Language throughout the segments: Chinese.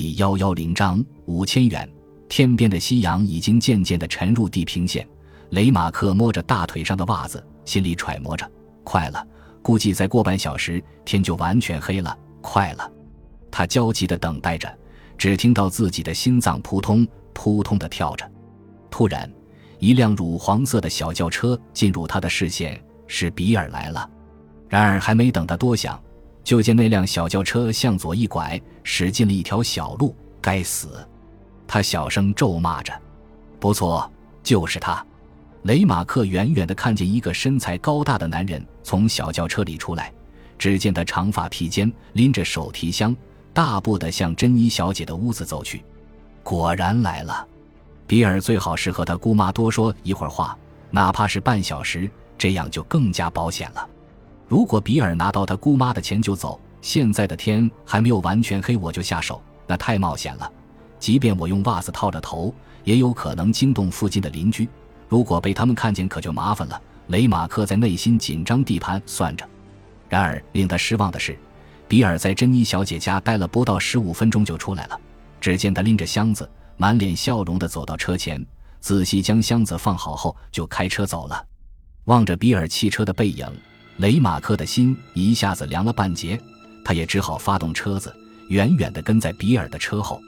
第幺幺零章五千元。天边的夕阳已经渐渐地沉入地平线。雷马克摸着大腿上的袜子，心里揣摩着：快了，估计再过半小时天就完全黑了。快了，他焦急地等待着，只听到自己的心脏扑通扑通地跳着。突然，一辆乳黄色的小轿车进入他的视线，是比尔来了。然而，还没等他多想，就见那辆小轿车向左一拐，驶进了一条小路。该死！他小声咒骂着。不错，就是他。雷马克远远地看见一个身材高大的男人从小轿车里出来，只见他长发披肩，拎着手提箱，大步地向珍妮小姐的屋子走去。果然来了。比尔最好是和他姑妈多说一会儿话，哪怕是半小时，这样就更加保险了。如果比尔拿到他姑妈的钱就走，现在的天还没有完全黑，我就下手，那太冒险了。即便我用袜子套着头，也有可能惊动附近的邻居。如果被他们看见，可就麻烦了。雷马克在内心紧张地盘算着。然而令他失望的是，比尔在珍妮小姐家待了不到十五分钟就出来了。只见他拎着箱子，满脸笑容地走到车前，仔细将箱子放好后就开车走了。望着比尔汽车的背影，雷马克的心一下子凉了半截。他也只好发动车子，远远地跟在比尔的车后。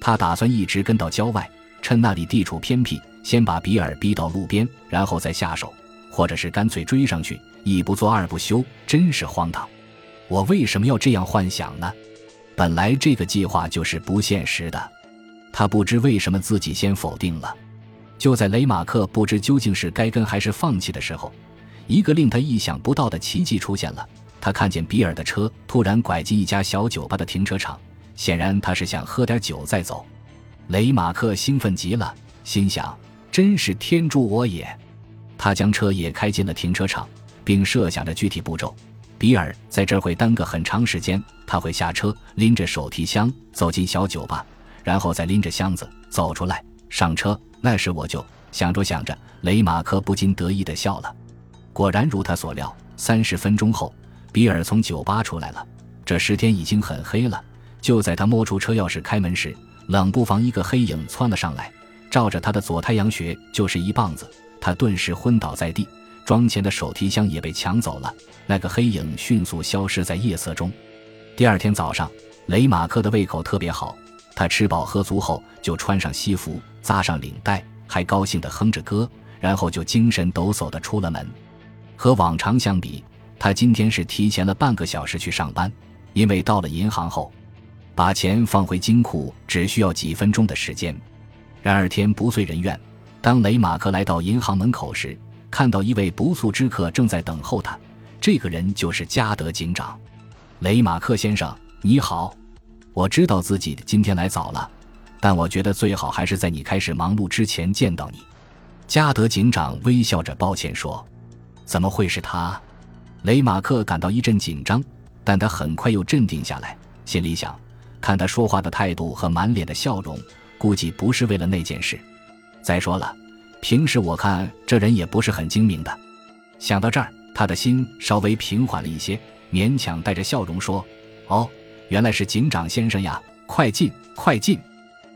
他打算一直跟到郊外，趁那里地处偏僻。先把比尔逼到路边，然后再下手，或者是干脆追上去，一不做二不休，真是荒唐。我为什么要这样幻想呢？本来这个计划就是不现实的。他不知为什么自己先否定了。就在雷马克不知究竟是该跟还是放弃的时候，一个令他意想不到的奇迹出现了。他看见比尔的车突然拐进一家小酒吧的停车场，显然他是想喝点酒再走。雷马克兴奋极了，心想。真是天助我也！他将车也开进了停车场，并设想着具体步骤。比尔在这儿会耽搁很长时间，他会下车，拎着手提箱走进小酒吧，然后再拎着箱子走出来，上车。那时我就想着想着，雷马克不禁得意地笑了。果然如他所料，三十分钟后，比尔从酒吧出来了。这时天已经很黑了。就在他摸出车钥匙开门时，冷不防一个黑影窜了上来。照着他的左太阳穴就是一棒子，他顿时昏倒在地，装钱的手提箱也被抢走了。那个黑影迅速消失在夜色中。第二天早上，雷马克的胃口特别好，他吃饱喝足后就穿上西服，扎上领带，还高兴地哼着歌，然后就精神抖擞地出了门。和往常相比，他今天是提前了半个小时去上班，因为到了银行后，把钱放回金库只需要几分钟的时间。然而天不遂人愿，当雷马克来到银行门口时，看到一位不速之客正在等候他。这个人就是加德警长。雷马克先生，你好。我知道自己今天来早了，但我觉得最好还是在你开始忙碌之前见到你。加德警长微笑着抱歉说：“怎么会是他？”雷马克感到一阵紧张，但他很快又镇定下来，心里想：看他说话的态度和满脸的笑容。估计不是为了那件事。再说了，平时我看这人也不是很精明的。想到这儿，他的心稍微平缓了一些，勉强带着笑容说：“哦，原来是警长先生呀！快进，快进！”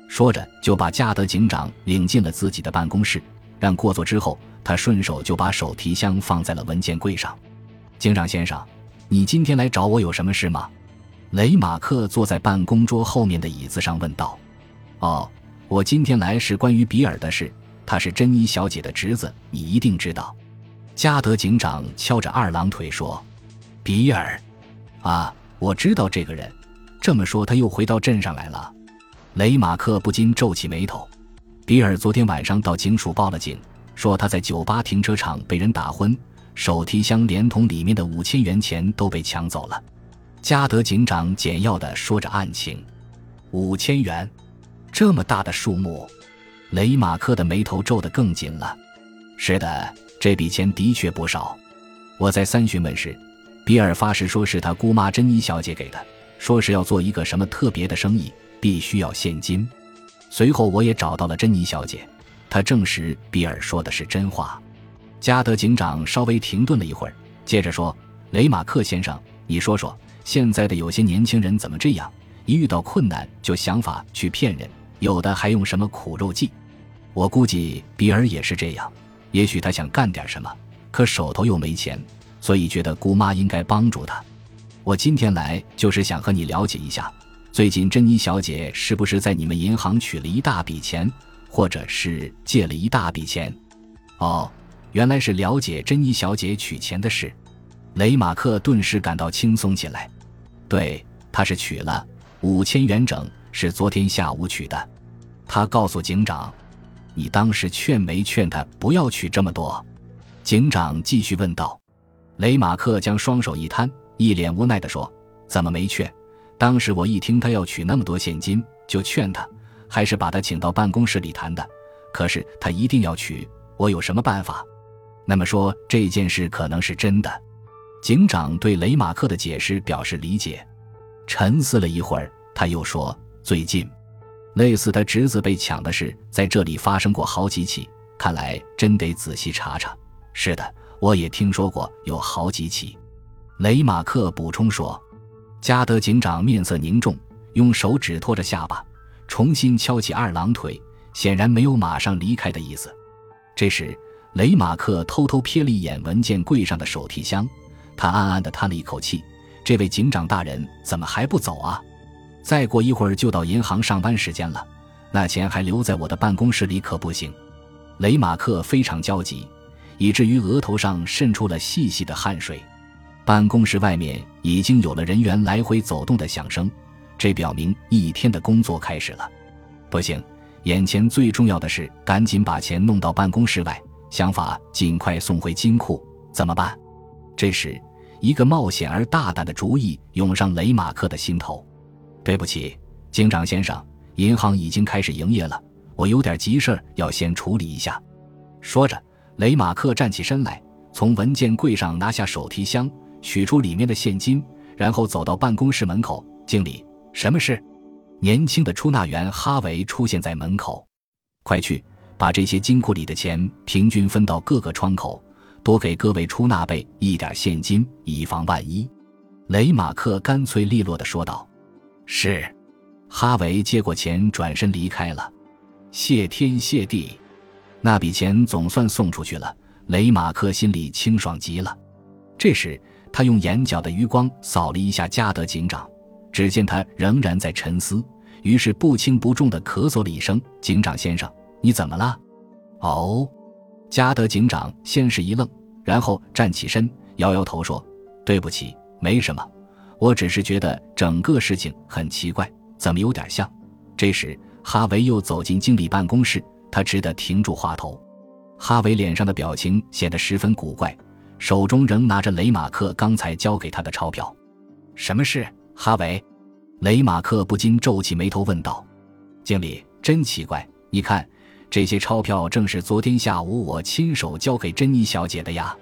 说着就把加德警长领进了自己的办公室。让过座之后，他顺手就把手提箱放在了文件柜上。警长先生，你今天来找我有什么事吗？雷马克坐在办公桌后面的椅子上问道。哦，我今天来是关于比尔的事。他是珍妮小姐的侄子，你一定知道。加德警长敲着二郎腿说：“比尔，啊，我知道这个人。这么说，他又回到镇上来了。”雷马克不禁皱起眉头。比尔昨天晚上到警署报了警，说他在酒吧停车场被人打昏，手提箱连同里面的五千元钱都被抢走了。加德警长简要的说着案情：五千元。这么大的数目，雷马克的眉头皱得更紧了。是的，这笔钱的确不少。我在三询问时，比尔发誓说是他姑妈珍妮小姐给的，说是要做一个什么特别的生意，必须要现金。随后我也找到了珍妮小姐，她证实比尔说的是真话。加德警长稍微停顿了一会儿，接着说：“雷马克先生，你说说，现在的有些年轻人怎么这样？”一遇到困难就想法去骗人，有的还用什么苦肉计。我估计比尔也是这样，也许他想干点什么，可手头又没钱，所以觉得姑妈应该帮助他。我今天来就是想和你了解一下，最近珍妮小姐是不是在你们银行取了一大笔钱，或者是借了一大笔钱？哦，原来是了解珍妮小姐取钱的事。雷马克顿时感到轻松起来。对，他是取了。五千元整是昨天下午取的，他告诉警长：“你当时劝没劝他不要取这么多？”警长继续问道。雷马克将双手一摊，一脸无奈地说：“怎么没劝？当时我一听他要取那么多现金，就劝他，还是把他请到办公室里谈的。可是他一定要取，我有什么办法？那么说这件事可能是真的。”警长对雷马克的解释表示理解。沉思了一会儿，他又说：“最近，类似他侄子被抢的事，在这里发生过好几起。看来真得仔细查查。”“是的，我也听说过有好几起。”雷马克补充说。加德警长面色凝重，用手指托着下巴，重新敲起二郎腿，显然没有马上离开的意思。这时，雷马克偷偷瞥了一眼文件柜上的手提箱，他暗暗地叹了一口气。这位警长大人怎么还不走啊？再过一会儿就到银行上班时间了，那钱还留在我的办公室里可不行。雷马克非常焦急，以至于额头上渗出了细细的汗水。办公室外面已经有了人员来回走动的响声，这表明一天的工作开始了。不行，眼前最重要的是赶紧把钱弄到办公室外，想法尽快送回金库。怎么办？这时。一个冒险而大胆的主意涌上雷马克的心头。对不起，警长先生，银行已经开始营业了，我有点急事儿要先处理一下。说着，雷马克站起身来，从文件柜上拿下手提箱，取出里面的现金，然后走到办公室门口。经理，什么事？年轻的出纳员哈维出现在门口。快去把这些金库里的钱平均分到各个窗口。多给各位出纳备一点现金，以防万一。”雷马克干脆利落地说道。“是。”哈维接过钱，转身离开了。谢天谢地，那笔钱总算送出去了。雷马克心里清爽极了。这时，他用眼角的余光扫了一下加德警长，只见他仍然在沉思，于是不轻不重地咳嗽了一声：“警长先生，你怎么了？”“哦。”加德警长先是一愣，然后站起身，摇摇头说：“对不起，没什么，我只是觉得整个事情很奇怪，怎么有点像……”这时，哈维又走进经理办公室，他只得停住话头。哈维脸上的表情显得十分古怪，手中仍拿着雷马克刚才交给他的钞票。“什么事？”哈维，雷马克不禁皱起眉头问道。“经理，真奇怪，你看。”这些钞票正是昨天下午我亲手交给珍妮小姐的呀！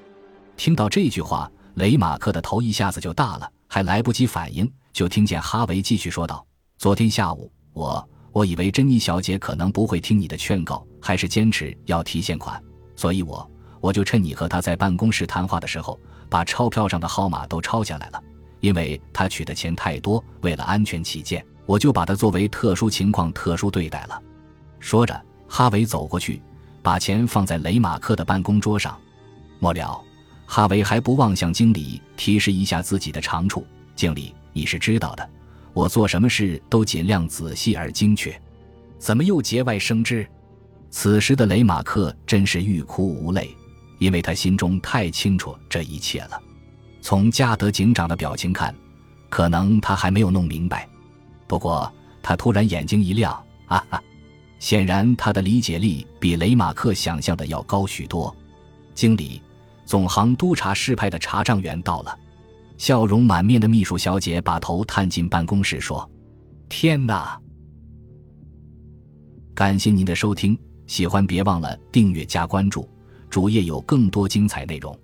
听到这句话，雷马克的头一下子就大了，还来不及反应，就听见哈维继续说道：“昨天下午，我我以为珍妮小姐可能不会听你的劝告，还是坚持要提现款，所以我我就趁你和他在办公室谈话的时候，把钞票上的号码都抄下来了。因为他取的钱太多，为了安全起见，我就把她作为特殊情况特殊对待了。”说着。哈维走过去，把钱放在雷马克的办公桌上。末了，哈维还不忘向经理提示一下自己的长处。经理，你是知道的，我做什么事都尽量仔细而精确。怎么又节外生枝？此时的雷马克真是欲哭无泪，因为他心中太清楚这一切了。从加德警长的表情看，可能他还没有弄明白。不过他突然眼睛一亮，哈哈。显然，他的理解力比雷马克想象的要高许多。经理，总行督察室派的查账员到了。笑容满面的秘书小姐把头探进办公室说：“天哪！”感谢您的收听，喜欢别忘了订阅加关注，主页有更多精彩内容。